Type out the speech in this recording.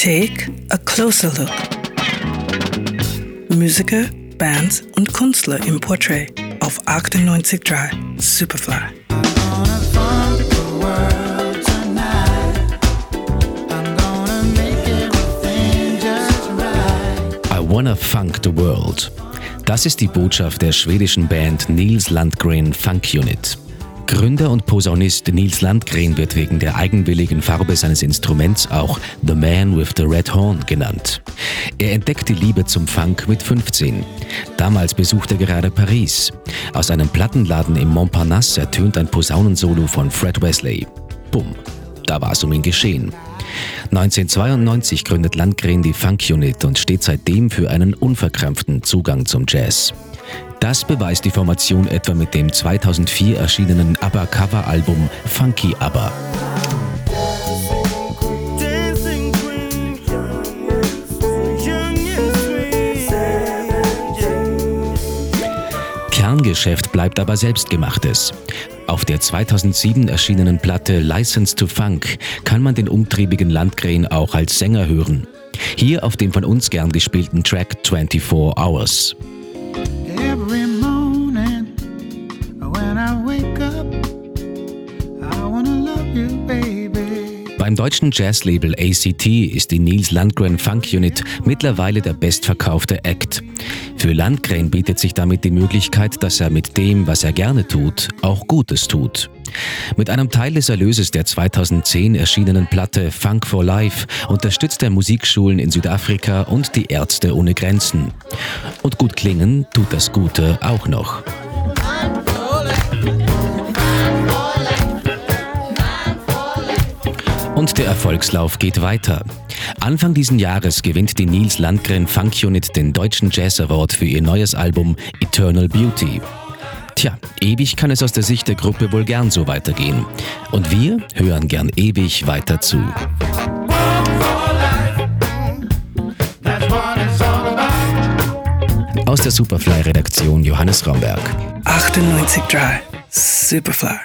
Take a closer look. Musiker, Bands und Künstler im Portrait auf 98.3 Superfly. I wanna funk the world. Das ist die Botschaft der schwedischen Band Nils Landgren Funk Unit. Gründer und Posaunist Nils Landgren wird wegen der eigenwilligen Farbe seines Instruments auch The Man with the Red Horn genannt. Er entdeckt die Liebe zum Funk mit 15. Damals besucht er gerade Paris. Aus einem Plattenladen im Montparnasse ertönt ein Posaunensolo von Fred Wesley. Bumm, da war es um ihn geschehen. 1992 gründet Landgren die Funk Unit und steht seitdem für einen unverkrampften Zugang zum Jazz. Das beweist die Formation etwa mit dem 2004 erschienenen ABBA-Cover-Album Funky ABBA. Kerngeschäft bleibt aber selbstgemachtes. Auf der 2007 erschienenen Platte License to Funk kann man den umtriebigen Landgren auch als Sänger hören. Hier auf dem von uns gern gespielten Track 24 Hours. Beim deutschen Jazzlabel ACT ist die Nils Landgren Funk Unit mittlerweile der bestverkaufte Act. Für Landgren bietet sich damit die Möglichkeit, dass er mit dem, was er gerne tut, auch Gutes tut. Mit einem Teil des Erlöses der 2010 erschienenen Platte Funk for Life unterstützt er Musikschulen in Südafrika und die Ärzte ohne Grenzen. Und gut klingen tut das Gute auch noch. Und der Erfolgslauf geht weiter. Anfang diesen Jahres gewinnt die Nils Landgren Funk Unit den Deutschen Jazz Award für ihr neues Album Eternal Beauty. Tja, ewig kann es aus der Sicht der Gruppe wohl gern so weitergehen. Und wir hören gern ewig weiter zu. Aus der Superfly-Redaktion Johannes Raumberg. 98.3 Superfly.